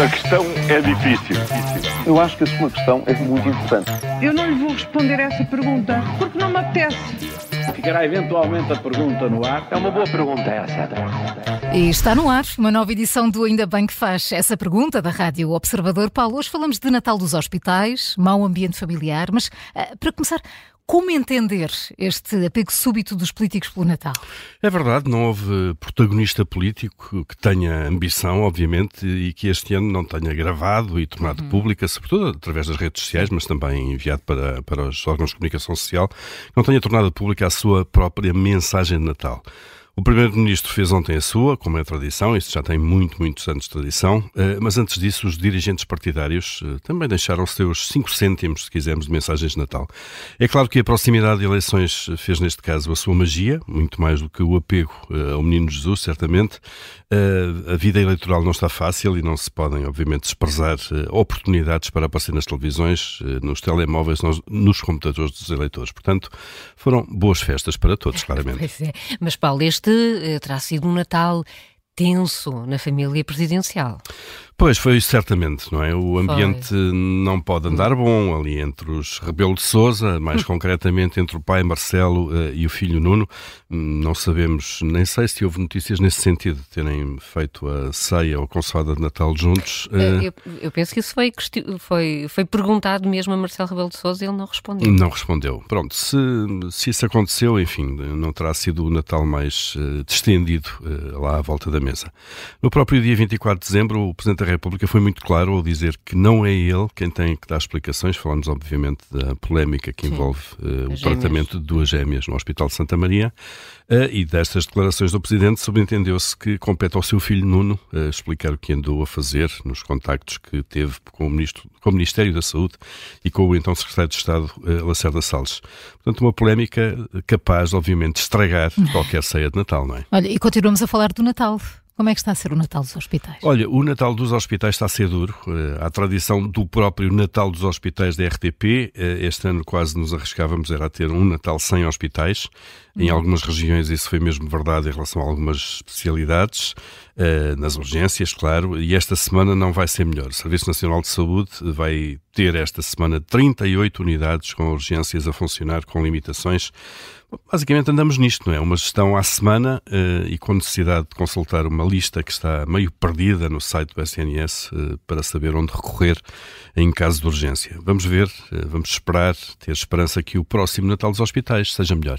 A questão é difícil. Eu acho que a sua questão é muito importante. Eu não lhe vou responder essa pergunta porque não me apetece. Ficará eventualmente a pergunta no ar. É uma boa pergunta essa. E está no ar uma nova edição do Ainda Bem que faz essa pergunta da Rádio Observador. Paulo, hoje falamos de Natal dos hospitais, mau ambiente familiar, mas uh, para começar, como entender este apego súbito dos políticos pelo Natal? É verdade, não houve protagonista político que tenha ambição, obviamente, e que este ano não tenha gravado e tornado uhum. pública, sobretudo através das redes sociais, mas também enviado para, para os órgãos de comunicação social, não tenha tornado pública a sua própria mensagem de Natal. O Primeiro-Ministro fez ontem a sua, como é tradição, isso já tem muito, muitos anos de tradição, eh, mas antes disso, os dirigentes partidários eh, também deixaram seus 5 cêntimos, se quisermos, de mensagens de Natal. É claro que a proximidade de eleições fez, neste caso, a sua magia, muito mais do que o apego eh, ao Menino Jesus, certamente. A vida eleitoral não está fácil e não se podem, obviamente, desprezar oportunidades para aparecer nas televisões, nos telemóveis, nos computadores dos eleitores. Portanto, foram boas festas para todos, claramente. Pois é. Mas, Paulo, este este terá sido um Natal tenso na família presidencial. Pois, foi certamente, não é? O ambiente foi. não pode andar bom ali entre os Rebelo de Souza, mais concretamente entre o pai Marcelo uh, e o filho Nuno. Não sabemos, nem sei se houve notícias nesse sentido, de terem feito a ceia ou a consoada de Natal juntos. Uh... Eu, eu, penso que isso foi, foi, foi perguntado mesmo a Marcelo Rebelo de Souza e ele não respondeu. Não respondeu. Pronto, se, se isso aconteceu, enfim, não terá sido o Natal mais uh, distendido lá à volta da mesa. No próprio dia 24 de dezembro, o Presidente da República foi muito claro ao dizer que não é ele quem tem que dar explicações. Falamos, obviamente, da polémica que Sim. envolve uh, o tratamento de duas gêmeas no Hospital de Santa Maria. Uh, e destas declarações do Presidente, subentendeu-se que compete ao seu filho Nuno uh, explicar o que andou a fazer nos contactos que teve com o, ministro, com o Ministério da Saúde e com o então Secretário de Estado, Lacerda Salles. Portanto, uma polémica capaz, obviamente, de estragar qualquer ceia de Natal, não é? Olha, e continuamos a falar do Natal. Como é que está a ser o Natal dos hospitais? Olha, o Natal dos hospitais está a ser duro. Eh, tradição do próprio Natal dos hospitais da RTP. Eh, este ano quase nos arriscávamos era a ter um Natal sem hospitais. Em algumas regiões isso foi mesmo verdade em relação a algumas especialidades, eh, nas urgências, claro, e esta semana não vai ser melhor. O Serviço Nacional de Saúde vai ter esta semana 38 unidades com urgências a funcionar com limitações Basicamente andamos nisto, não é? Uma gestão à semana uh, e com necessidade de consultar uma lista que está meio perdida no site do SNS uh, para saber onde recorrer em caso de urgência. Vamos ver, vamos esperar, ter esperança que o próximo Natal dos hospitais seja melhor.